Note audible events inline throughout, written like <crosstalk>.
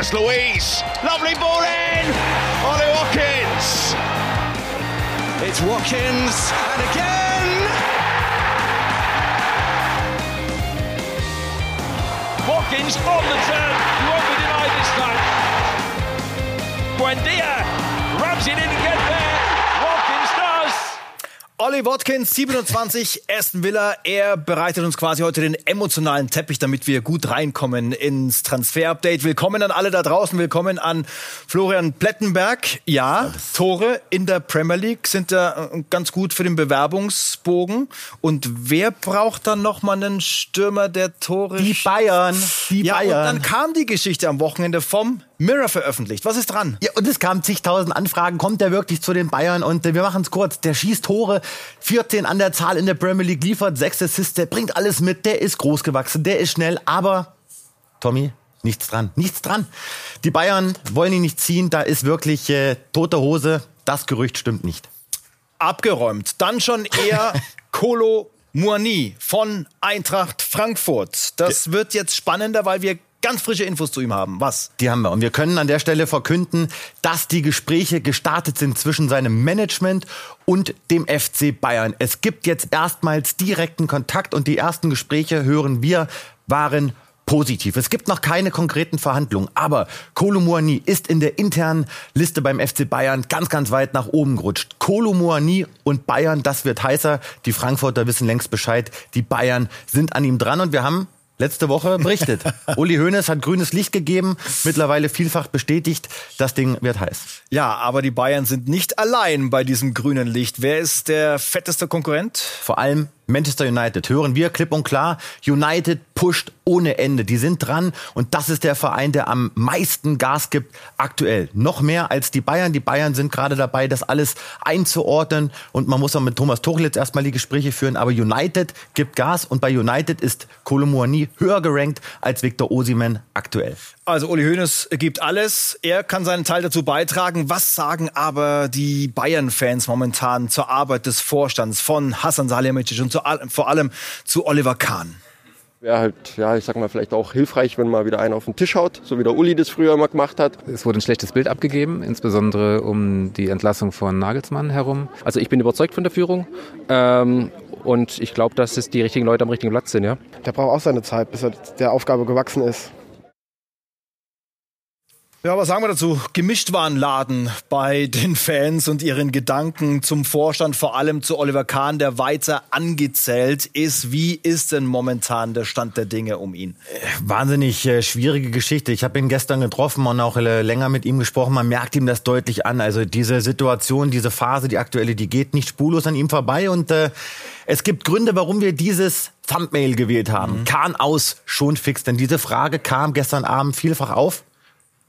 Douglas Louise. Lovely ball in. Ollie Watkins. It's Watkins. And again. Watkins on the turn. You won't be denied this time. Buendia rams it in again there. Watkins does. Ollie Watkins, 27, Aston Villa. Er bereitet uns quasi heute den emotionalen Teppich, damit wir gut reinkommen ins Transfer-Update. Willkommen an alle da draußen. Willkommen an Florian Plettenberg. Ja, Tore in der Premier League sind da äh, ganz gut für den Bewerbungsbogen. Und wer braucht dann noch mal einen Stürmer, der Tore... Die Bayern. Die ja, Bayern. und dann kam die Geschichte am Wochenende vom Mirror veröffentlicht. Was ist dran? Ja, und es kamen zigtausend Anfragen. Kommt der wirklich zu den Bayern? Und äh, wir machen es kurz. Der schießt Tore. 14 an der Zahl in der Premier League, liefert sechs Assists. Der bringt alles mit. Der ist groß gewachsen. Der ist schnell. Aber, Tommy, nichts dran. Nichts dran. Die Bayern wollen ihn nicht ziehen. Da ist wirklich äh, tote Hose. Das Gerücht stimmt nicht. abgeräumt. Dann schon eher <laughs> Kolo Muani von Eintracht Frankfurt. Das wird jetzt spannender, weil wir ganz frische Infos zu ihm haben. Was? Die haben wir. Und wir können an der Stelle verkünden, dass die Gespräche gestartet sind zwischen seinem Management und dem FC Bayern. Es gibt jetzt erstmals direkten Kontakt und die ersten Gespräche, hören wir, waren positiv. Es gibt noch keine konkreten Verhandlungen, aber Kolumuani ist in der internen Liste beim FC Bayern ganz, ganz weit nach oben gerutscht. Kolumuani und Bayern, das wird heißer. Die Frankfurter wissen längst Bescheid. Die Bayern sind an ihm dran und wir haben letzte Woche berichtet. <laughs> Uli Hoeneß hat grünes Licht gegeben, mittlerweile vielfach bestätigt, das Ding wird heiß. Ja, aber die Bayern sind nicht allein bei diesem grünen Licht. Wer ist der fetteste Konkurrent? Vor allem Manchester United. Hören wir klipp und klar, United pusht ohne Ende. Die sind dran und das ist der Verein, der am meisten Gas gibt aktuell. Noch mehr als die Bayern. Die Bayern sind gerade dabei, das alles einzuordnen und man muss auch mit Thomas Tuchel jetzt erstmal die Gespräche führen. Aber United gibt Gas und bei United ist Kolomuani höher gerankt als Victor Osimen aktuell. Also Uli Hoeneß gibt alles. Er kann seinen Teil dazu beitragen. Was sagen aber die Bayern-Fans momentan zur Arbeit des Vorstands von Hassan Salihamidzic und zu, vor allem zu Oliver Kahn? Wäre halt, ja, ich sag mal, vielleicht auch hilfreich, wenn mal wieder einer auf den Tisch haut, so wie der Uli das früher immer gemacht hat. Es wurde ein schlechtes Bild abgegeben, insbesondere um die Entlassung von Nagelsmann herum. Also ich bin überzeugt von der Führung ähm, und ich glaube, dass es die richtigen Leute am richtigen Platz sind. Ja? Der braucht auch seine Zeit, bis er der Aufgabe gewachsen ist. Ja, was sagen wir dazu? Gemischtwarenladen bei den Fans und ihren Gedanken zum Vorstand, vor allem zu Oliver Kahn, der weiter angezählt ist. Wie ist denn momentan der Stand der Dinge um ihn? Wahnsinnig äh, schwierige Geschichte. Ich habe ihn gestern getroffen und auch äh, länger mit ihm gesprochen. Man merkt ihm das deutlich an. Also diese Situation, diese Phase, die aktuelle, die geht nicht spurlos an ihm vorbei. Und äh, es gibt Gründe, warum wir dieses Thumbnail gewählt haben. Kahn aus, schon fix. Denn diese Frage kam gestern Abend vielfach auf.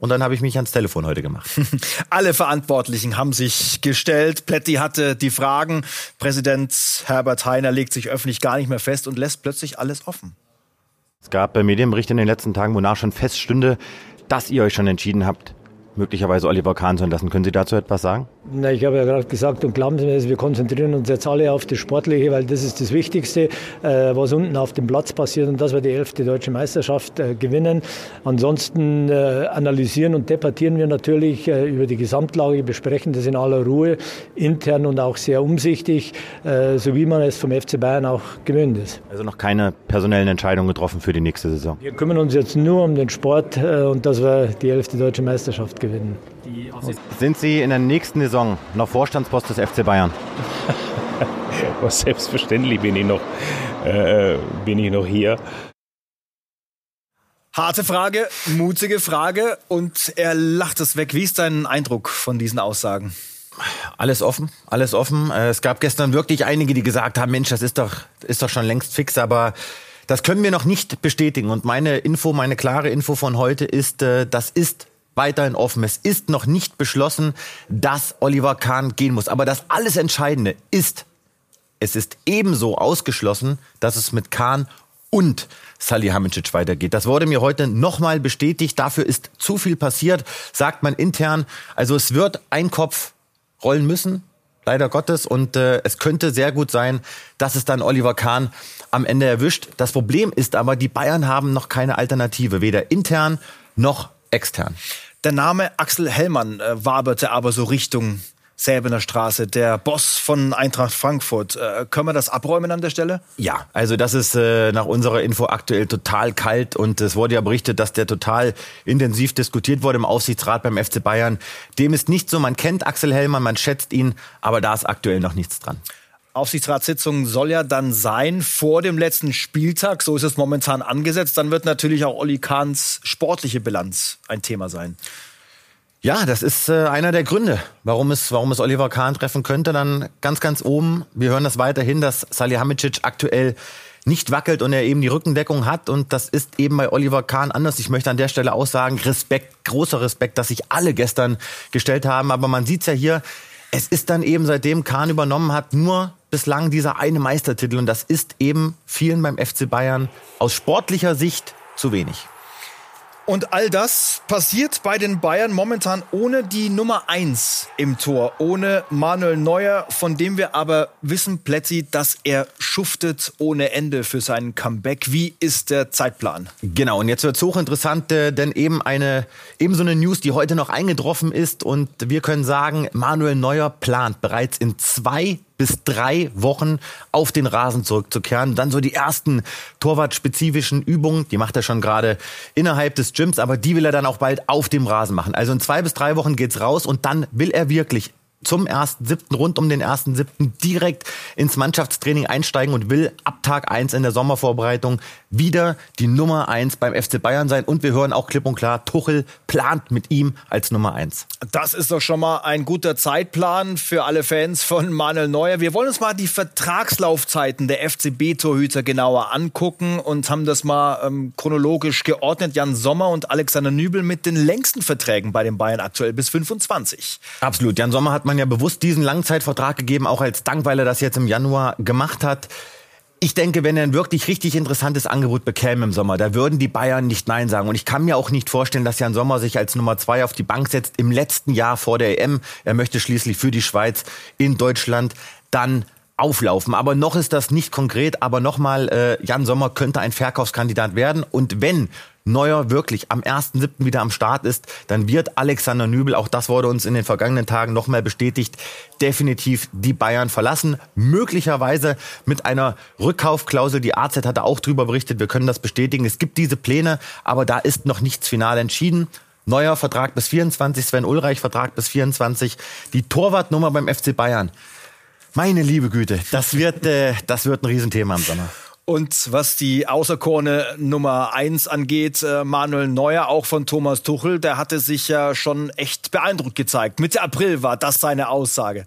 Und dann habe ich mich ans Telefon heute gemacht. <laughs> Alle Verantwortlichen haben sich gestellt. Pletti hatte die Fragen. Präsident Herbert Heiner legt sich öffentlich gar nicht mehr fest und lässt plötzlich alles offen. Es gab äh, Medienberichte in den letzten Tagen, wonach schon feststünde, dass ihr euch schon entschieden habt, möglicherweise Oliver Kahn zu entlassen. Können Sie dazu etwas sagen? Na, ich habe ja gerade gesagt, und glauben Sie mir, wir konzentrieren uns jetzt alle auf das Sportliche, weil das ist das Wichtigste, äh, was unten auf dem Platz passiert und dass wir die elfte deutsche Meisterschaft äh, gewinnen. Ansonsten äh, analysieren und debattieren wir natürlich über die Gesamtlage, besprechen das in aller Ruhe, intern und auch sehr umsichtig, so wie man es vom FC Bayern auch gewöhnt ist. Also noch keine personellen Entscheidungen getroffen für die nächste Saison. Wir kümmern uns jetzt nur um den Sport und dass wir die elfte deutsche Meisterschaft gewinnen. Sind Sie in der nächsten Saison noch Vorstandspost des FC Bayern? <laughs> Selbstverständlich bin ich noch, äh, bin ich noch hier. Harte Frage, mutige Frage und er lacht es weg. Wie ist dein Eindruck von diesen Aussagen? Alles offen, alles offen. Äh, Es gab gestern wirklich einige, die gesagt haben, Mensch, das ist doch, ist doch schon längst fix, aber das können wir noch nicht bestätigen. Und meine Info, meine klare Info von heute ist, äh, das ist weiterhin offen. Es ist noch nicht beschlossen, dass Oliver Kahn gehen muss. Aber das alles Entscheidende ist, es ist ebenso ausgeschlossen, dass es mit Kahn und Salihamidzic weitergeht. Das wurde mir heute nochmal bestätigt. Dafür ist zu viel passiert, sagt man intern. Also es wird ein Kopf rollen müssen, leider Gottes. Und äh, es könnte sehr gut sein, dass es dann Oliver Kahn am Ende erwischt. Das Problem ist aber, die Bayern haben noch keine Alternative, weder intern noch extern. Der Name Axel Hellmann äh, waberte aber so Richtung Säbener Straße, der Boss von Eintracht Frankfurt. Äh, können wir das abräumen an der Stelle? Ja, also das ist äh, nach unserer Info aktuell total kalt und es wurde ja berichtet, dass der total intensiv diskutiert wurde im Aufsichtsrat beim FC Bayern. Dem ist nicht so, man kennt Axel Hellmann, man schätzt ihn, aber da ist aktuell noch nichts dran. Aufsichtsratssitzung soll ja dann sein vor dem letzten Spieltag. So ist es momentan angesetzt. Dann wird natürlich auch Olli Kahns sportliche Bilanz ein Thema sein. Ja, das ist äh, einer der Gründe, warum es, warum es Oliver Kahn treffen könnte. Dann ganz, ganz oben. Wir hören das weiterhin, dass Salihamidzic aktuell nicht wackelt und er eben die Rückendeckung hat. Und das ist eben bei Oliver Kahn anders. Ich möchte an der Stelle auch sagen, Respekt, großer Respekt, dass sich alle gestern gestellt haben. Aber man sieht's ja hier, es ist dann eben, seitdem Kahn übernommen hat, nur bislang dieser eine Meistertitel. Und das ist eben vielen beim FC Bayern aus sportlicher Sicht zu wenig. Und all das passiert bei den Bayern momentan ohne die Nummer 1 im Tor, ohne Manuel Neuer, von dem wir aber wissen, Plätzi, dass er schuftet ohne Ende für seinen Comeback. Wie ist der Zeitplan? Genau, und jetzt wird es hochinteressant, äh, denn eben eine, eben so eine News, die heute noch eingetroffen ist und wir können sagen, Manuel Neuer plant bereits in zwei bis drei Wochen auf den Rasen zurückzukehren. Dann so die ersten torwartspezifischen Übungen, die macht er schon gerade innerhalb des Gyms, aber die will er dann auch bald auf dem Rasen machen. Also in zwei bis drei Wochen geht's raus und dann will er wirklich zum ersten siebten, rund um den ersten siebten direkt ins Mannschaftstraining einsteigen und will ab Tag eins in der Sommervorbereitung wieder die Nummer eins beim FC Bayern sein. Und wir hören auch klipp und klar, Tuchel plant mit ihm als Nummer eins. Das ist doch schon mal ein guter Zeitplan für alle Fans von Manuel Neuer. Wir wollen uns mal die Vertragslaufzeiten der FCB-Torhüter genauer angucken und haben das mal ähm, chronologisch geordnet. Jan Sommer und Alexander Nübel mit den längsten Verträgen bei den Bayern aktuell bis 25. Absolut. Jan Sommer hat man ja bewusst diesen Langzeitvertrag gegeben, auch als Dank, weil er das jetzt im Januar gemacht hat. Ich denke, wenn er ein wirklich richtig interessantes Angebot bekäme im Sommer, da würden die Bayern nicht Nein sagen. Und ich kann mir auch nicht vorstellen, dass Jan Sommer sich als Nummer zwei auf die Bank setzt im letzten Jahr vor der EM. Er möchte schließlich für die Schweiz in Deutschland dann auflaufen. Aber noch ist das nicht konkret. Aber nochmal, äh, Jan Sommer könnte ein Verkaufskandidat werden. Und wenn Neuer wirklich am 1.7. wieder am Start ist, dann wird Alexander Nübel, auch das wurde uns in den vergangenen Tagen nochmal bestätigt, definitiv die Bayern verlassen. Möglicherweise mit einer Rückkaufklausel. Die AZ hatte auch drüber berichtet. Wir können das bestätigen. Es gibt diese Pläne, aber da ist noch nichts final entschieden. Neuer Vertrag bis 24, Sven Ulreich Vertrag bis 24. Die Torwartnummer beim FC Bayern. Meine liebe Güte, das wird, äh, das wird ein Riesenthema im Sommer. Und was die Außerkorne Nummer eins angeht, äh, Manuel Neuer, auch von Thomas Tuchel, der hatte sich ja schon echt beeindruckt gezeigt. Mitte April war das seine Aussage.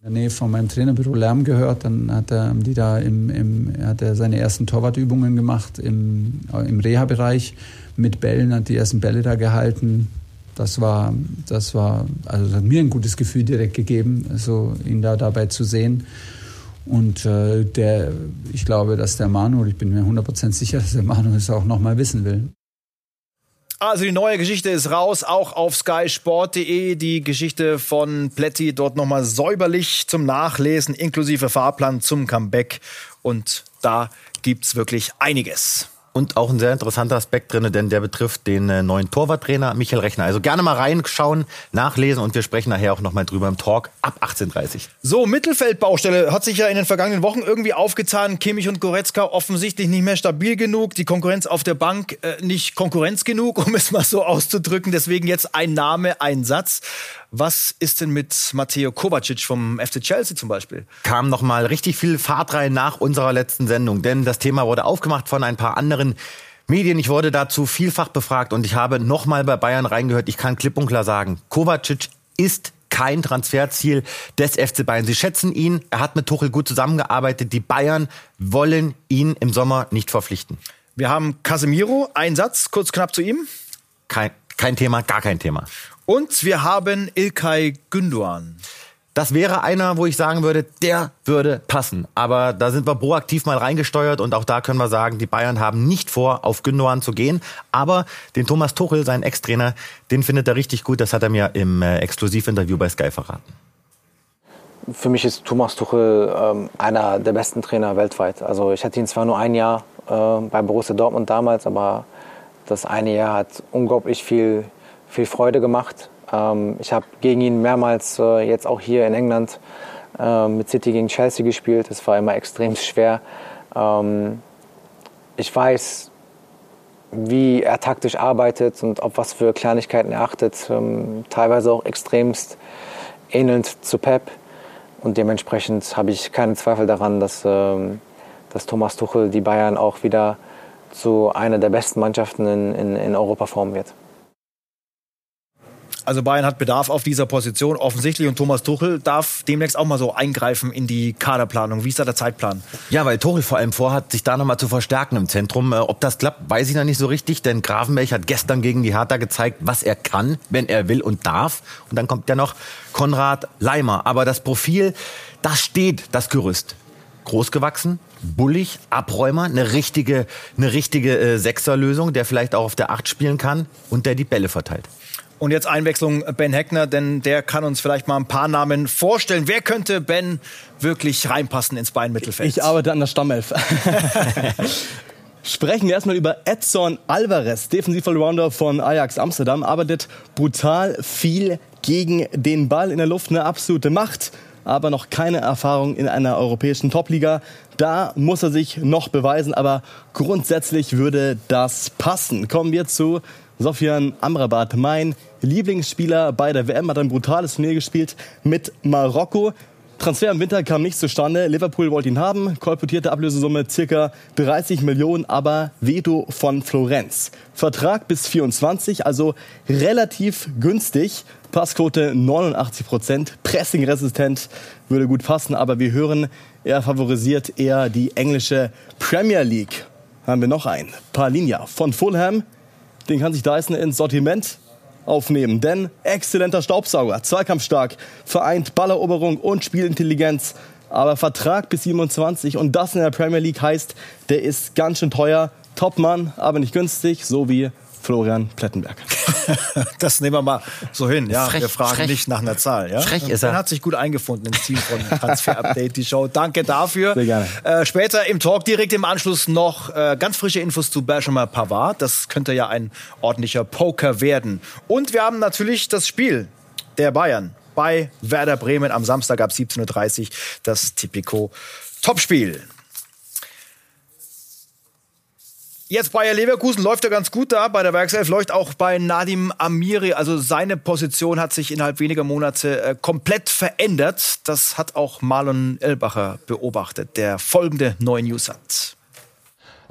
In der Nähe von meinem Trainerbüro Lärm gehört, dann hat er die da im, im hat er seine ersten Torwartübungen gemacht im, im Reha-Bereich mit Bällen, hat die ersten Bälle da gehalten. Das war, das war, also das hat mir ein gutes Gefühl direkt gegeben, so ihn da dabei zu sehen. Und äh, der, ich glaube, dass der Manu, ich bin mir 100% sicher, dass der Manu es auch nochmal wissen will. Also die neue Geschichte ist raus, auch auf skysport.de. Die Geschichte von Pletti dort nochmal säuberlich zum Nachlesen, inklusive Fahrplan zum Comeback. Und da gibt's wirklich einiges. Und auch ein sehr interessanter Aspekt drin, denn der betrifft den äh, neuen Torwarttrainer Michael Rechner. Also gerne mal reinschauen, nachlesen und wir sprechen nachher auch nochmal drüber im Talk ab 18.30 So, Mittelfeldbaustelle hat sich ja in den vergangenen Wochen irgendwie aufgetan. Kimmich und Goretzka offensichtlich nicht mehr stabil genug. Die Konkurrenz auf der Bank äh, nicht Konkurrenz genug, <laughs> um es mal so auszudrücken. Deswegen jetzt ein Name, ein Satz. Was ist denn mit Matteo Kovacic vom FC Chelsea zum Beispiel? Kam nochmal richtig viel Fahrt rein nach unserer letzten Sendung, denn das Thema wurde aufgemacht von ein paar anderen Medien. Ich wurde dazu vielfach befragt und ich habe nochmal bei Bayern reingehört. Ich kann klipp und klar sagen, Kovacic ist kein Transferziel des FC Bayern. Sie schätzen ihn, er hat mit Tuchel gut zusammengearbeitet. Die Bayern wollen ihn im Sommer nicht verpflichten. Wir haben Casemiro, ein Satz, kurz knapp zu ihm. Kein, kein Thema, gar kein Thema. Und wir haben Ilkay Günduan. Das wäre einer, wo ich sagen würde, der würde passen. Aber da sind wir proaktiv mal reingesteuert und auch da können wir sagen, die Bayern haben nicht vor, auf Gündogan zu gehen. Aber den Thomas Tuchel, seinen Ex-Trainer, den findet er richtig gut. Das hat er mir im äh, Exklusivinterview bei Sky verraten. Für mich ist Thomas Tuchel ähm, einer der besten Trainer weltweit. Also ich hatte ihn zwar nur ein Jahr äh, bei Borussia Dortmund damals, aber das eine Jahr hat unglaublich viel, viel Freude gemacht. Ähm, ich habe gegen ihn mehrmals äh, jetzt auch hier in England äh, mit City gegen Chelsea gespielt. Das war immer extrem schwer. Ähm, ich weiß, wie er taktisch arbeitet und auf was für Kleinigkeiten er achtet. Ähm, teilweise auch extremst ähnelnd zu Pep. Und dementsprechend habe ich keinen Zweifel daran, dass, ähm, dass Thomas Tuchel die Bayern auch wieder zu einer der besten Mannschaften in, in, in Europa formen wird. Also Bayern hat Bedarf auf dieser Position offensichtlich und Thomas Tuchel darf demnächst auch mal so eingreifen in die Kaderplanung. Wie ist da der Zeitplan? Ja, weil Tuchel vor allem vorhat, sich da nochmal zu verstärken im Zentrum. Äh, ob das klappt, weiß ich noch nicht so richtig, denn Grafenberg hat gestern gegen die Hertha gezeigt, was er kann, wenn er will und darf. Und dann kommt ja noch Konrad Leimer. Aber das Profil, das steht, das Gerüst. Großgewachsen, bullig, Abräumer, eine richtige, eine richtige äh, Sechserlösung, der vielleicht auch auf der Acht spielen kann und der die Bälle verteilt. Und jetzt Einwechslung Ben Heckner, denn der kann uns vielleicht mal ein paar Namen vorstellen. Wer könnte Ben wirklich reinpassen ins Beinmittelfeld? Ich arbeite an der Stammelf. <laughs> Sprechen wir erstmal über Edson Alvarez, Defensivallrounder von Ajax Amsterdam, arbeitet brutal viel gegen den Ball in der Luft, eine absolute Macht, aber noch keine Erfahrung in einer europäischen Topliga. Da muss er sich noch beweisen, aber grundsätzlich würde das passen. Kommen wir zu Sofian Amrabat, mein Lieblingsspieler bei der WM, hat ein brutales Turnier gespielt mit Marokko. Transfer im Winter kam nicht zustande. Liverpool wollte ihn haben. Kolportierte Ablösesumme circa 30 Millionen, aber Veto von Florenz. Vertrag bis 24, also relativ günstig. Passquote 89 Prozent. Pressingresistent würde gut passen, aber wir hören, er favorisiert eher die englische Premier League. Haben wir noch einen. Palinja von Fulham den kann sich Dyson ins Sortiment aufnehmen. Denn exzellenter Staubsauger, zweikampfstark, vereint Balleroberung und Spielintelligenz. Aber Vertrag bis 27 und das in der Premier League heißt, der ist ganz schön teuer. Topmann, aber nicht günstig, so wie Florian Plettenberg. <laughs> das nehmen wir mal so hin. Ja, frech, wir fragen frech. nicht nach einer Zahl. Ja? Frech ist er. er. hat sich gut eingefunden ins Team von Transfer Update, die Show. Danke dafür. Sehr gerne. Äh, später im Talk direkt im Anschluss noch äh, ganz frische Infos zu Benjamin Pavard. Das könnte ja ein ordentlicher Poker werden. Und wir haben natürlich das Spiel der Bayern bei Werder Bremen am Samstag ab 17.30 Uhr. Das Tipico Topspiel. Jetzt Bayer Leverkusen läuft ja ganz gut da. Bei der Werkself läuft auch bei Nadim Amiri. Also seine Position hat sich innerhalb weniger Monate äh, komplett verändert. Das hat auch Marlon Elbacher beobachtet, der folgende neue News hat.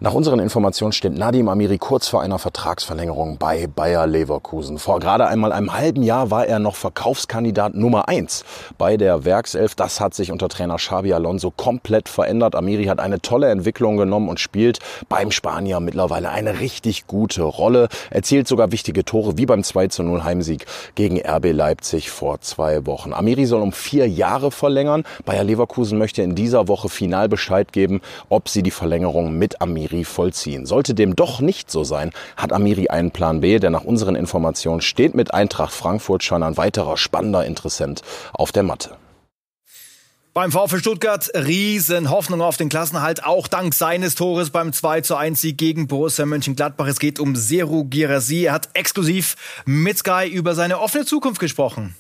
Nach unseren Informationen steht Nadim Amiri kurz vor einer Vertragsverlängerung bei Bayer Leverkusen. Vor gerade einmal einem halben Jahr war er noch Verkaufskandidat Nummer eins bei der Werkself. Das hat sich unter Trainer Xabi Alonso komplett verändert. Amiri hat eine tolle Entwicklung genommen und spielt beim Spanier mittlerweile eine richtig gute Rolle. Erzielt sogar wichtige Tore wie beim 2 zu 0 Heimsieg gegen RB Leipzig vor zwei Wochen. Amiri soll um vier Jahre verlängern. Bayer Leverkusen möchte in dieser Woche final Bescheid geben, ob sie die Verlängerung mit Amiri vollziehen. Sollte dem doch nicht so sein, hat Amiri einen Plan B, der nach unseren Informationen steht mit Eintracht Frankfurt schon ein weiterer spannender Interessent auf der Matte. Beim VfL Stuttgart riesen Hoffnung auf den Klassenhalt, auch dank seines Tores beim 2 zu 1 Sieg gegen Borussia Mönchengladbach. Es geht um Seru Girassi. Er hat exklusiv mit Sky über seine offene Zukunft gesprochen.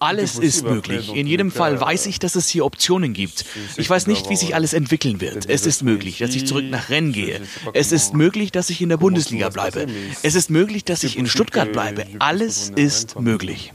Alles ist möglich. In jedem Fall weiß ich, dass es hier Optionen gibt. Ich weiß nicht, wie sich alles entwickeln wird. Es ist möglich, dass ich zurück nach Rennes gehe. Es ist möglich, dass ich in der Bundesliga bleibe. Es ist möglich, dass ich in Stuttgart bleibe. Alles ist möglich.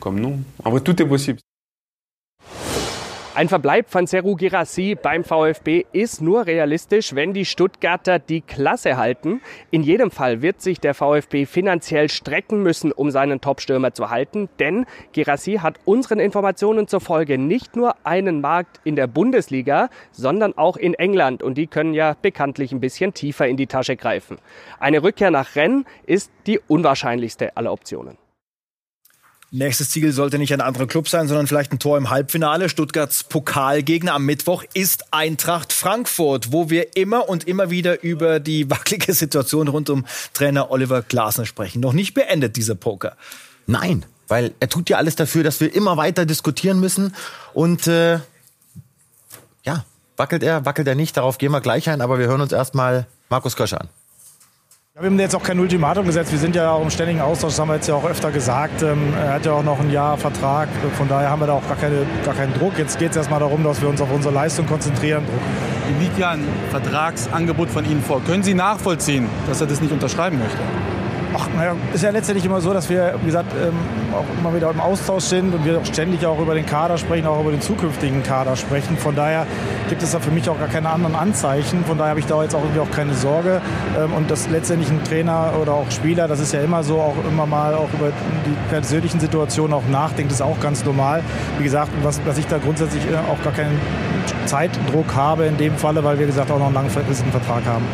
Ein Verbleib von Seru Girassi beim VfB ist nur realistisch, wenn die Stuttgarter die Klasse halten. In jedem Fall wird sich der VfB finanziell strecken müssen, um seinen Topstürmer zu halten, denn Girassi hat unseren Informationen zufolge nicht nur einen Markt in der Bundesliga, sondern auch in England und die können ja bekanntlich ein bisschen tiefer in die Tasche greifen. Eine Rückkehr nach Rennes ist die unwahrscheinlichste aller Optionen. Nächstes Ziel sollte nicht ein anderer Club sein, sondern vielleicht ein Tor im Halbfinale. Stuttgarts Pokalgegner am Mittwoch ist Eintracht Frankfurt, wo wir immer und immer wieder über die <laughs> wackelige Situation rund um Trainer Oliver Glasner sprechen. Noch nicht beendet dieser Poker. Nein, weil er tut ja alles dafür, dass wir immer weiter diskutieren müssen. Und äh, ja, wackelt er, wackelt er nicht, darauf gehen wir gleich ein, aber wir hören uns erstmal Markus Kösch an. Wir haben jetzt auch kein Ultimatum gesetzt. Wir sind ja auch im ständigen Austausch, das haben wir jetzt ja auch öfter gesagt. Ähm, er hat ja auch noch ein Jahr Vertrag. Von daher haben wir da auch gar, keine, gar keinen Druck. Jetzt geht es erstmal darum, dass wir uns auf unsere Leistung konzentrieren. Ihm liegt ja ein Vertragsangebot von Ihnen vor. Können Sie nachvollziehen, dass er das nicht unterschreiben möchte? Ach, naja, ist ja letztendlich immer so, dass wir, wie gesagt, ähm, auch immer wieder im Austausch sind und wir auch ständig auch über den Kader sprechen, auch über den zukünftigen Kader sprechen. Von daher gibt es da für mich auch gar keine anderen Anzeichen. Von daher habe ich da jetzt auch irgendwie auch keine Sorge. Ähm, und das letztendlich ein Trainer oder auch Spieler, das ist ja immer so, auch immer mal auch über die persönlichen Situationen auch nachdenkt, ist auch ganz normal. Wie gesagt, was, dass ich da grundsätzlich äh, auch gar keinen Zeitdruck habe in dem Falle, weil wir gesagt auch noch einen langfristigen Vertrag haben.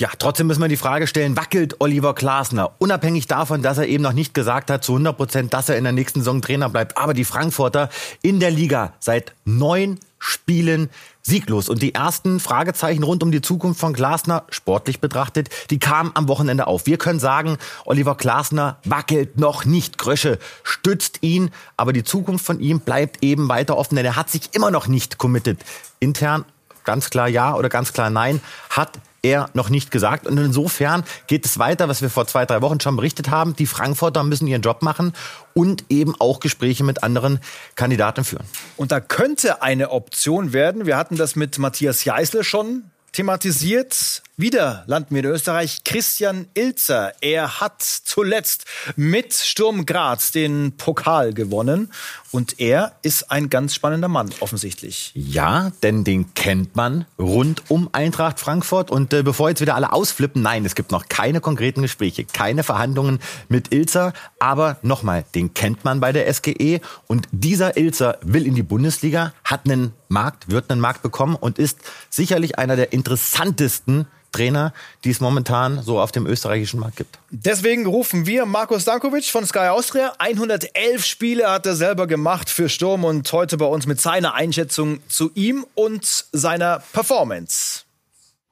Ja, trotzdem müssen wir die Frage stellen, wackelt Oliver Glasner? Unabhängig davon, dass er eben noch nicht gesagt hat zu 100 Prozent, dass er in der nächsten Saison Trainer bleibt. Aber die Frankfurter in der Liga seit neun Spielen sieglos. Und die ersten Fragezeichen rund um die Zukunft von Glasner, sportlich betrachtet, die kamen am Wochenende auf. Wir können sagen, Oliver Glasner wackelt noch nicht. Grösche stützt ihn, aber die Zukunft von ihm bleibt eben weiter offen, denn er hat sich immer noch nicht committed. Intern ganz klar ja oder ganz klar nein, hat er noch nicht gesagt. Und insofern geht es weiter, was wir vor zwei, drei Wochen schon berichtet haben. Die Frankfurter müssen ihren Job machen und eben auch Gespräche mit anderen Kandidaten führen. Und da könnte eine Option werden. Wir hatten das mit Matthias Jeißle schon thematisiert. Wieder landen wir in Österreich. Christian Ilzer, er hat zuletzt mit Sturm Graz den Pokal gewonnen. Und er ist ein ganz spannender Mann, offensichtlich. Ja, denn den kennt man rund um Eintracht Frankfurt. Und äh, bevor jetzt wieder alle ausflippen, nein, es gibt noch keine konkreten Gespräche, keine Verhandlungen mit Ilzer. Aber nochmal, den kennt man bei der SGE. Und dieser Ilzer will in die Bundesliga, hat einen Markt, wird einen Markt bekommen und ist sicherlich einer der interessantesten Trainer, die es momentan so auf dem österreichischen Markt gibt. Deswegen rufen wir Markus Dankovic von Sky Austria. 111 Spiele hat er selber gemacht für Sturm und heute bei uns mit seiner Einschätzung zu ihm und seiner Performance.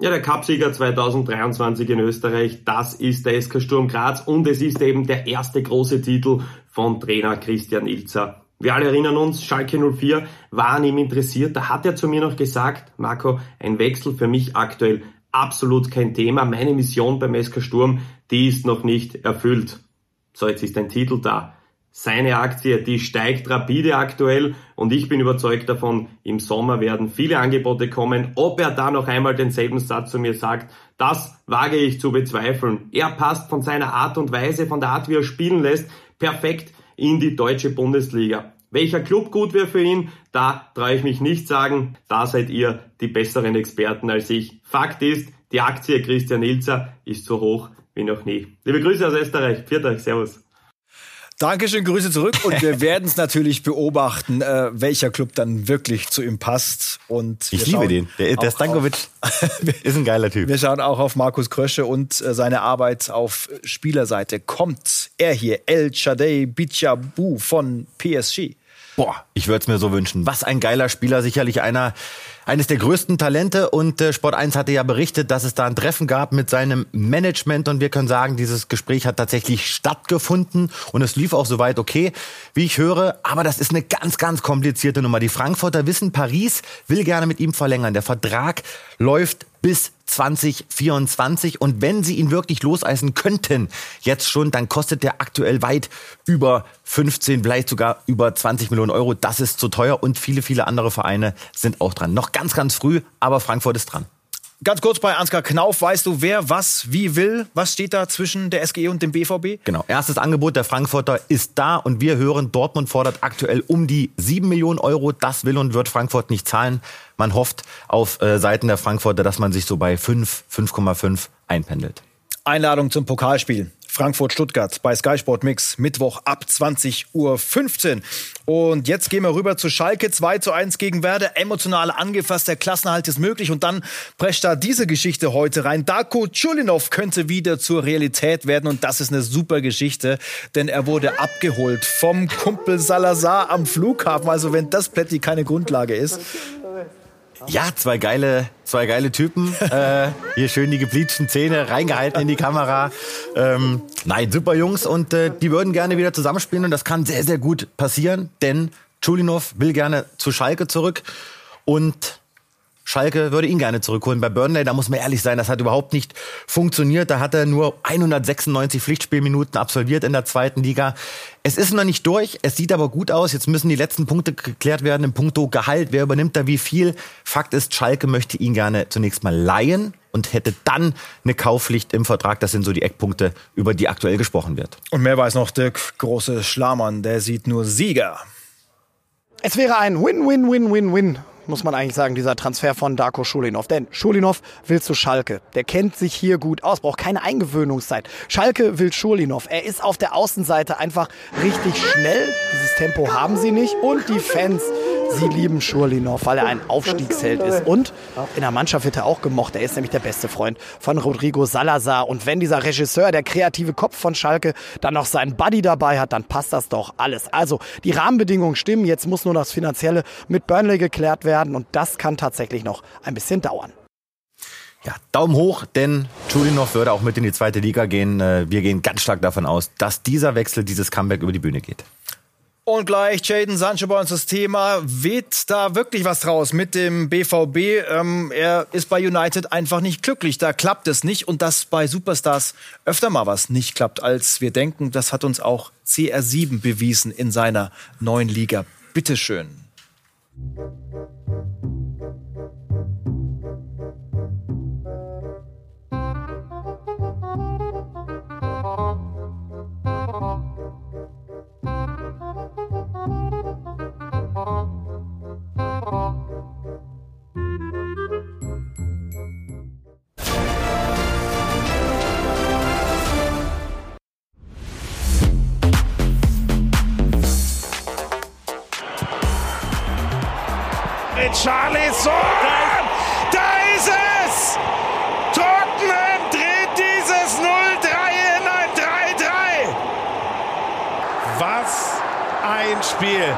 Ja, der Cupsieger 2023 in Österreich, das ist der SK Sturm Graz und es ist eben der erste große Titel von Trainer Christian Ilzer. Wir alle erinnern uns, Schalke 04 war an ihm interessiert. Da hat er zu mir noch gesagt, Marco, ein Wechsel für mich aktuell absolut kein Thema. Meine Mission beim SK Sturm, die ist noch nicht erfüllt. So, jetzt ist ein Titel da. Seine Aktie, die steigt rapide aktuell und ich bin überzeugt davon, im Sommer werden viele Angebote kommen. Ob er da noch einmal denselben Satz zu mir sagt, das wage ich zu bezweifeln. Er passt von seiner Art und Weise, von der Art, wie er spielen lässt, perfekt in die deutsche Bundesliga. Welcher Club gut wäre für ihn, da traue ich mich nicht sagen. Da seid ihr die besseren Experten als ich. Fakt ist, die Aktie Christian Ilzer ist so hoch wie noch nie. Liebe Grüße aus Österreich. Viert euch. Servus. Dankeschön, Grüße zurück und wir <laughs> werden es natürlich beobachten, äh, welcher Club dann wirklich zu ihm passt. Und ich liebe den. Der, der Stankovic <laughs> ist ein geiler Typ. Wir schauen auch auf Markus Krösche und äh, seine Arbeit auf Spielerseite. Kommt er hier, El Chadei Bichabu von PSG. Boah, ich würde es mir so wünschen. Was ein geiler Spieler, sicherlich einer eines der größten Talente und äh, Sport 1 hatte ja berichtet, dass es da ein Treffen gab mit seinem Management und wir können sagen, dieses Gespräch hat tatsächlich stattgefunden und es lief auch soweit okay, wie ich höre, aber das ist eine ganz, ganz komplizierte Nummer. Die Frankfurter wissen, Paris will gerne mit ihm verlängern. Der Vertrag läuft bis 2024. Und wenn sie ihn wirklich loseisen könnten, jetzt schon, dann kostet der aktuell weit über 15, vielleicht sogar über 20 Millionen Euro. Das ist zu teuer und viele, viele andere Vereine sind auch dran. Noch ganz, ganz früh, aber Frankfurt ist dran. Ganz kurz bei Ansgar Knauf, weißt du, wer was wie will? Was steht da zwischen der SGE und dem BVB? Genau, erstes Angebot der Frankfurter ist da und wir hören, Dortmund fordert aktuell um die 7 Millionen Euro. Das will und wird Frankfurt nicht zahlen. Man hofft auf äh, Seiten der Frankfurter, dass man sich so bei 5, 5,5 einpendelt. Einladung zum Pokalspiel. Frankfurt-Stuttgart bei Sky Sport Mix, Mittwoch ab 20.15 Uhr. Und jetzt gehen wir rüber zu Schalke, 2 zu 1 gegen Werder. Emotional angefasst, der Klassenhalt ist möglich. Und dann prescht da diese Geschichte heute rein. Darko Chulinov könnte wieder zur Realität werden. Und das ist eine super Geschichte, denn er wurde abgeholt vom Kumpel Salazar am Flughafen. Also wenn das plötzlich keine Grundlage ist. Ja, zwei geile, zwei geile Typen. äh, hier schön die gebleachten Zähne reingehalten in die Kamera. Ähm, nein, super Jungs und äh, die würden gerne wieder zusammenspielen und das kann sehr, sehr gut passieren, denn Chulinov will gerne zu Schalke zurück und Schalke würde ihn gerne zurückholen. Bei Burnley, da muss man ehrlich sein, das hat überhaupt nicht funktioniert. Da hat er nur 196 Pflichtspielminuten absolviert in der zweiten Liga. Es ist noch nicht durch, es sieht aber gut aus. Jetzt müssen die letzten Punkte geklärt werden im Punkto Gehalt. Wer übernimmt da wie viel? Fakt ist, Schalke möchte ihn gerne zunächst mal leihen und hätte dann eine Kaufpflicht im Vertrag. Das sind so die Eckpunkte, über die aktuell gesprochen wird. Und mehr weiß noch Dirk Große Schlamann, der sieht nur Sieger. Es wäre ein Win-Win-Win-Win-Win muss man eigentlich sagen, dieser Transfer von Darko Schulinov. Denn Schulinov will zu Schalke. Der kennt sich hier gut aus, braucht keine Eingewöhnungszeit. Schalke will Schulinov. Er ist auf der Außenseite einfach richtig schnell. Dieses Tempo haben sie nicht. Und die Fans Sie lieben Schurlinov, weil er ein Aufstiegsheld ist. Und in der Mannschaft wird er auch gemocht. Er ist nämlich der beste Freund von Rodrigo Salazar. Und wenn dieser Regisseur, der kreative Kopf von Schalke, dann noch seinen Buddy dabei hat, dann passt das doch alles. Also die Rahmenbedingungen stimmen. Jetzt muss nur das Finanzielle mit Burnley geklärt werden. Und das kann tatsächlich noch ein bisschen dauern. Ja, Daumen hoch, denn Chulinov würde auch mit in die zweite Liga gehen. Äh, wir gehen ganz stark davon aus, dass dieser Wechsel, dieses Comeback über die Bühne geht. Und gleich Jaden Sancho bei uns das Thema. Weht da wirklich was draus mit dem BVB? Ähm, er ist bei United einfach nicht glücklich. Da klappt es nicht. Und dass bei Superstars öfter mal was nicht klappt, als wir denken, das hat uns auch CR7 bewiesen in seiner neuen Liga. Bitteschön. Richarlison! Da ist es! Tottenham dreht dieses 0-3 in ein 3-3. Was ein Spiel!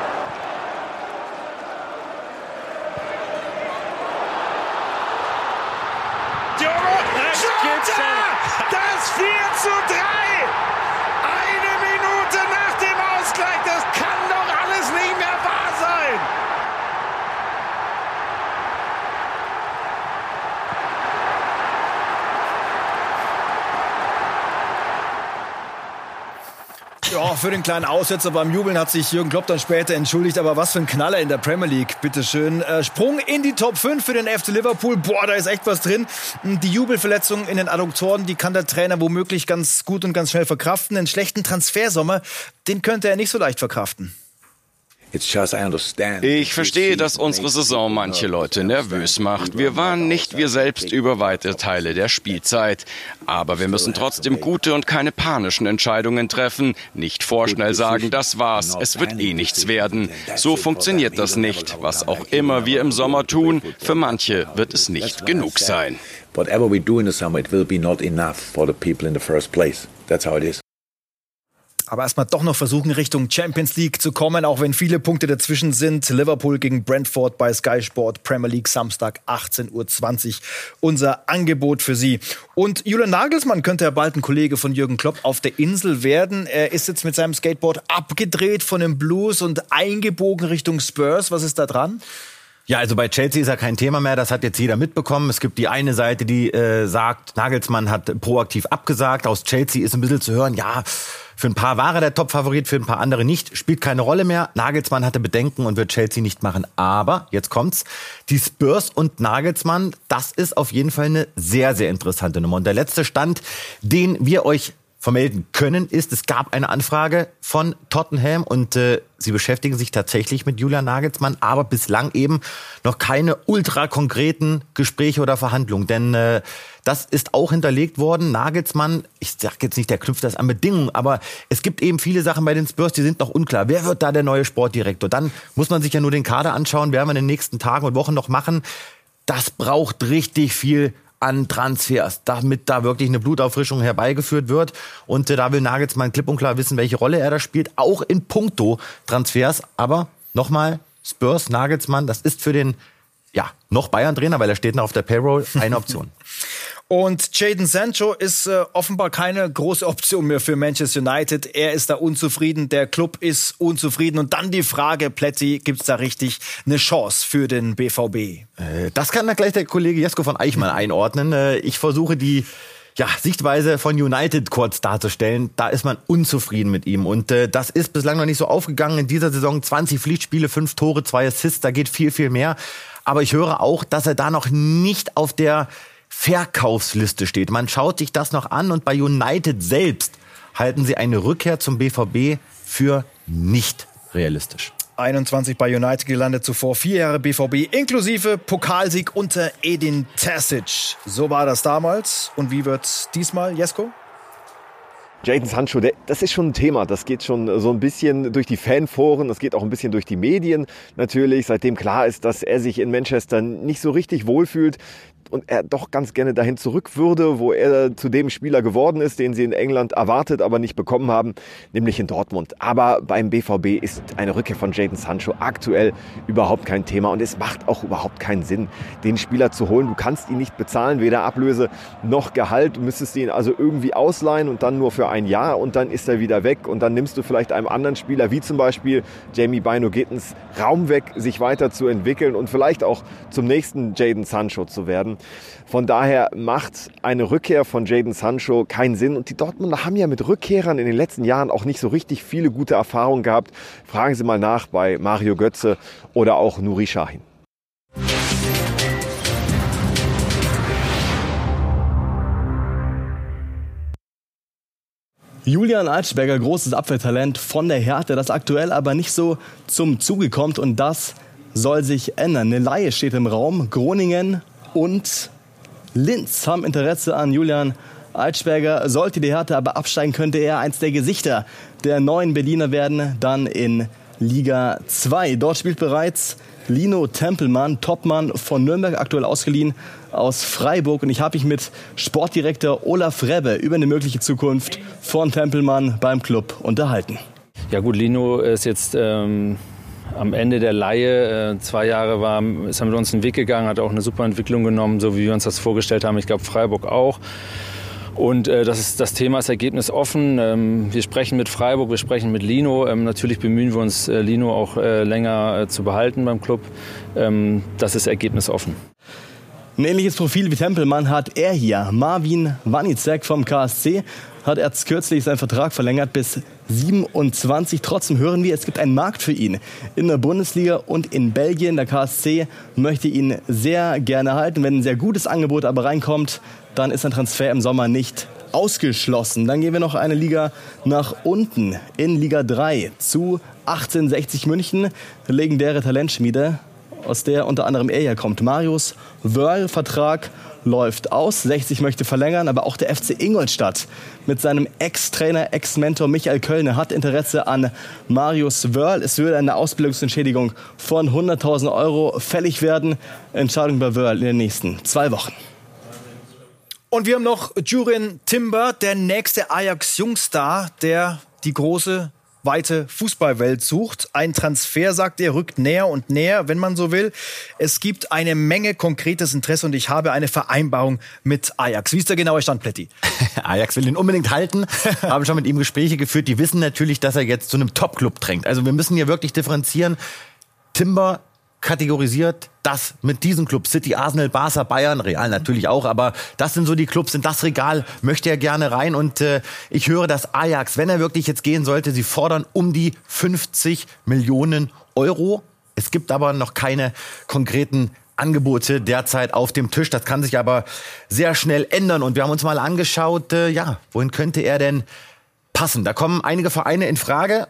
Diogo Jota! Das 4 zu 3! Eine Minute nach dem Ausgleich, das kann doch alles nicht mehr wahr sein! Ja, für den kleinen Aussetzer beim Jubeln hat sich Jürgen Klopp dann später entschuldigt. Aber was für ein Knaller in der Premier League, bitteschön. Äh, Sprung in die Top 5 für den FC Liverpool. Boah, da ist echt was drin. Die Jubelverletzung in den Adduktoren, die kann der Trainer womöglich ganz gut und ganz schnell verkraften. Den schlechten Transfersommer, den könnte er nicht so leicht verkraften. Ich verstehe, dass unsere Saison manche Leute nervös macht. Wir waren nicht wir selbst über weite Teile der Spielzeit. Aber wir müssen trotzdem gute und keine panischen Entscheidungen treffen. Nicht vorschnell sagen, das war's, es wird eh nichts werden. So funktioniert das nicht. Was auch immer wir im Sommer tun, für manche wird es nicht genug sein. Whatever we do in the summer, it will be not enough for the people in the first place. That's how it is. Aber erstmal doch noch versuchen, Richtung Champions League zu kommen, auch wenn viele Punkte dazwischen sind. Liverpool gegen Brentford bei Sky Sport, Premier League Samstag 18.20 Uhr. Unser Angebot für Sie. Und Julian Nagelsmann könnte ja bald ein Kollege von Jürgen Klopp auf der Insel werden. Er ist jetzt mit seinem Skateboard abgedreht von dem Blues und eingebogen Richtung Spurs. Was ist da dran? Ja, also bei Chelsea ist er kein Thema mehr, das hat jetzt jeder mitbekommen. Es gibt die eine Seite, die äh, sagt, Nagelsmann hat proaktiv abgesagt. Aus Chelsea ist ein bisschen zu hören, ja, für ein paar war er der Topfavorit, für ein paar andere nicht. Spielt keine Rolle mehr. Nagelsmann hatte Bedenken und wird Chelsea nicht machen. Aber, jetzt kommt's, die Spurs und Nagelsmann, das ist auf jeden Fall eine sehr, sehr interessante Nummer. Und der letzte Stand, den wir euch vermelden können, ist, es gab eine Anfrage von Tottenham und äh, sie beschäftigen sich tatsächlich mit Julian Nagelsmann, aber bislang eben noch keine ultra konkreten Gespräche oder Verhandlungen. Denn äh, das ist auch hinterlegt worden. Nagelsmann, ich sage jetzt nicht, der knüpft das an Bedingungen, aber es gibt eben viele Sachen bei den Spurs, die sind noch unklar. Wer wird da der neue Sportdirektor? Dann muss man sich ja nur den Kader anschauen, werden wir in den nächsten Tagen und Wochen noch machen. Das braucht richtig viel an Transfers, damit da wirklich eine Blutauffrischung herbeigeführt wird. Und äh, da will Nagelsmann klipp und klar wissen, welche Rolle er da spielt, auch in puncto Transfers. Aber nochmal, Spurs, Nagelsmann, das ist für den ja, noch Bayern-Trainer, weil er steht noch auf der Payroll, eine <laughs> Option. Und Jaden Sancho ist äh, offenbar keine große <laughs> Option mehr für Manchester United. Er ist da unzufrieden, der Club ist unzufrieden. Und dann die Frage, Plätti, gibt's da richtig eine Chance für den BVB? Äh, das kann da gleich der Kollege Jesko von Eichmann einordnen. Äh, ich versuche die ja, Sichtweise von United kurz darzustellen. Da ist man unzufrieden mit ihm. Und äh, das ist bislang noch nicht so aufgegangen. In dieser Saison 20 Pflichtspiele, 5 Tore, 2 Assists, da geht viel, viel mehr. Aber ich höre auch, dass er da noch nicht auf der Verkaufsliste steht. Man schaut sich das noch an und bei United selbst halten sie eine Rückkehr zum BVB für nicht realistisch. 21 bei United gelandet, zuvor vier Jahre BVB inklusive Pokalsieg unter Edin Terzic. So war das damals. Und wie wird diesmal, Jesko? Jaden Sancho, das ist schon ein Thema. Das geht schon so ein bisschen durch die Fanforen, das geht auch ein bisschen durch die Medien natürlich, seitdem klar ist, dass er sich in Manchester nicht so richtig wohlfühlt und er doch ganz gerne dahin zurück würde, wo er zu dem Spieler geworden ist, den sie in England erwartet, aber nicht bekommen haben, nämlich in Dortmund. Aber beim BVB ist eine Rückkehr von Jaden Sancho aktuell überhaupt kein Thema und es macht auch überhaupt keinen Sinn, den Spieler zu holen. Du kannst ihn nicht bezahlen, weder Ablöse noch Gehalt. Du müsstest ihn also irgendwie ausleihen und dann nur für ein Jahr und dann ist er wieder weg und dann nimmst du vielleicht einem anderen Spieler, wie zum Beispiel Jamie Bino Gittens, Raum weg, sich weiterzuentwickeln und vielleicht auch zum nächsten Jaden Sancho zu werden. Von daher macht eine Rückkehr von Jaden Sancho keinen Sinn. Und die Dortmunder haben ja mit Rückkehrern in den letzten Jahren auch nicht so richtig viele gute Erfahrungen gehabt. Fragen Sie mal nach bei Mario Götze oder auch Nuri Sahin. Julian Altschberger, großes Abwehrtalent von der Härte, das aktuell aber nicht so zum Zuge kommt und das soll sich ändern. Eine Laie steht im Raum. Groningen und Linz haben Interesse an Julian Altschberger. Sollte die Härte aber absteigen, könnte er eins der Gesichter der neuen Berliner werden, dann in Liga 2. Dort spielt bereits Lino Tempelmann, Topmann von Nürnberg, aktuell ausgeliehen aus Freiburg. Und ich habe mich mit Sportdirektor Olaf Rebbe über eine mögliche Zukunft von Tempelmann beim Club unterhalten. Ja gut, Lino ist jetzt ähm, am Ende der Laie, äh, zwei Jahre war, ist er mit uns einen Weg gegangen, hat auch eine super Entwicklung genommen, so wie wir uns das vorgestellt haben. Ich glaube, Freiburg auch. Und äh, das, ist, das Thema ist ergebnisoffen. Ähm, wir sprechen mit Freiburg, wir sprechen mit Lino. Ähm, natürlich bemühen wir uns, äh, Lino auch äh, länger äh, zu behalten beim Club. Ähm, das ist ergebnisoffen. Ein ähnliches Profil wie Tempelmann hat er hier. Marvin Wanizek vom KSC hat erst kürzlich seinen Vertrag verlängert bis 27. Trotzdem hören wir, es gibt einen Markt für ihn in der Bundesliga und in Belgien. Der KSC möchte ihn sehr gerne halten. Wenn ein sehr gutes Angebot aber reinkommt, dann ist ein Transfer im Sommer nicht ausgeschlossen. Dann gehen wir noch eine Liga nach unten in Liga 3 zu 1860 München. Legendäre Talentschmiede, aus der unter anderem er hier kommt. Marius Wörl, Vertrag läuft aus. 60 möchte verlängern, aber auch der FC Ingolstadt mit seinem Ex-Trainer, Ex-Mentor Michael Kölner hat Interesse an Marius Wörl. Es würde eine Ausbildungsentschädigung von 100.000 Euro fällig werden. Entscheidung bei Wörl in den nächsten zwei Wochen. Und wir haben noch Jurin Timber, der nächste Ajax-Jungstar, der die große weite Fußballwelt sucht. Ein Transfer, sagt er, rückt näher und näher, wenn man so will. Es gibt eine Menge konkretes Interesse und ich habe eine Vereinbarung mit Ajax. Wie ist der genaue Stand, Pletti? <laughs> Ajax will ihn unbedingt halten, <laughs> haben schon mit ihm Gespräche geführt. Die wissen natürlich, dass er jetzt zu einem Top-Club drängt. Also wir müssen hier wirklich differenzieren. Timber kategorisiert das mit diesen Clubs, City, Arsenal, Barca, Bayern, Real natürlich auch, aber das sind so die Clubs, in das Regal möchte er gerne rein und äh, ich höre, dass Ajax, wenn er wirklich jetzt gehen sollte, sie fordern um die 50 Millionen Euro. Es gibt aber noch keine konkreten Angebote derzeit auf dem Tisch. Das kann sich aber sehr schnell ändern und wir haben uns mal angeschaut, äh, ja, wohin könnte er denn passen? Da kommen einige Vereine in Frage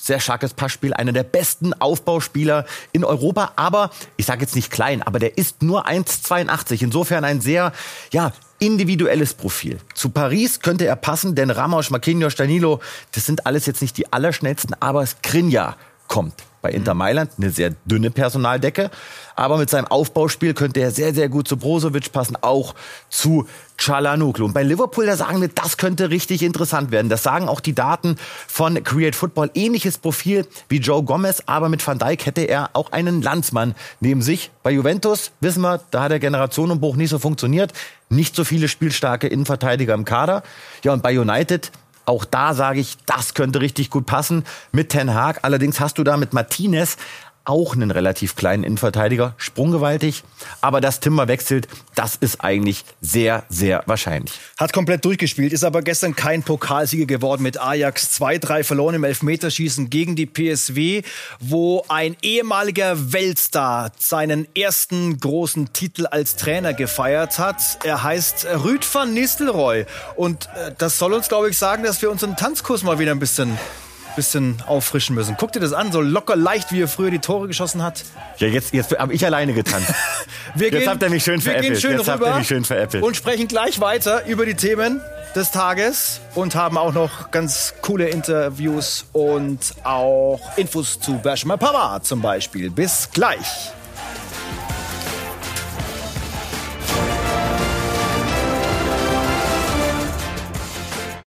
sehr starkes Passspiel, einer der besten Aufbauspieler in Europa, aber ich sage jetzt nicht klein, aber der ist nur 1,82. Insofern ein sehr ja, individuelles Profil. Zu Paris könnte er passen, denn Ramos, Marquinhos, Danilo, das sind alles jetzt nicht die allerschnellsten, aber Skrinja kommt. Bei Inter Mailand eine sehr dünne Personaldecke, aber mit seinem Aufbauspiel könnte er sehr, sehr gut zu Brozovic passen, auch zu Çalhanoğlu. Und bei Liverpool, da sagen wir, das könnte richtig interessant werden. Das sagen auch die Daten von Create Football. Ähnliches Profil wie Joe Gomez, aber mit Van Dijk hätte er auch einen Landsmann neben sich. Bei Juventus wissen wir, da hat der Generationenbruch nicht so funktioniert. Nicht so viele spielstarke Innenverteidiger im Kader. Ja, und bei United auch da sage ich, das könnte richtig gut passen mit Ten Hag. Allerdings hast du da mit Martinez auch einen relativ kleinen Innenverteidiger, sprunggewaltig. Aber dass Timber wechselt, das ist eigentlich sehr, sehr wahrscheinlich. Hat komplett durchgespielt, ist aber gestern kein Pokalsieger geworden mit Ajax. 2-3 verloren im Elfmeterschießen gegen die PSW, wo ein ehemaliger Weltstar seinen ersten großen Titel als Trainer gefeiert hat. Er heißt Rüd van Nistelrooy. Und äh, das soll uns, glaube ich, sagen, dass wir unseren Tanzkurs mal wieder ein bisschen bisschen auffrischen müssen. Guck dir das an, so locker leicht, wie er früher die Tore geschossen hat. Ja, jetzt, jetzt habe ich alleine getanzt. <laughs> wir jetzt gehen, habt ihr mich schön veräppelt. Schön jetzt habt ihr mich schön veräppelt. Und sprechen gleich weiter über die Themen des Tages und haben auch noch ganz coole Interviews und auch Infos zu Bershma Pavard zum Beispiel. Bis gleich.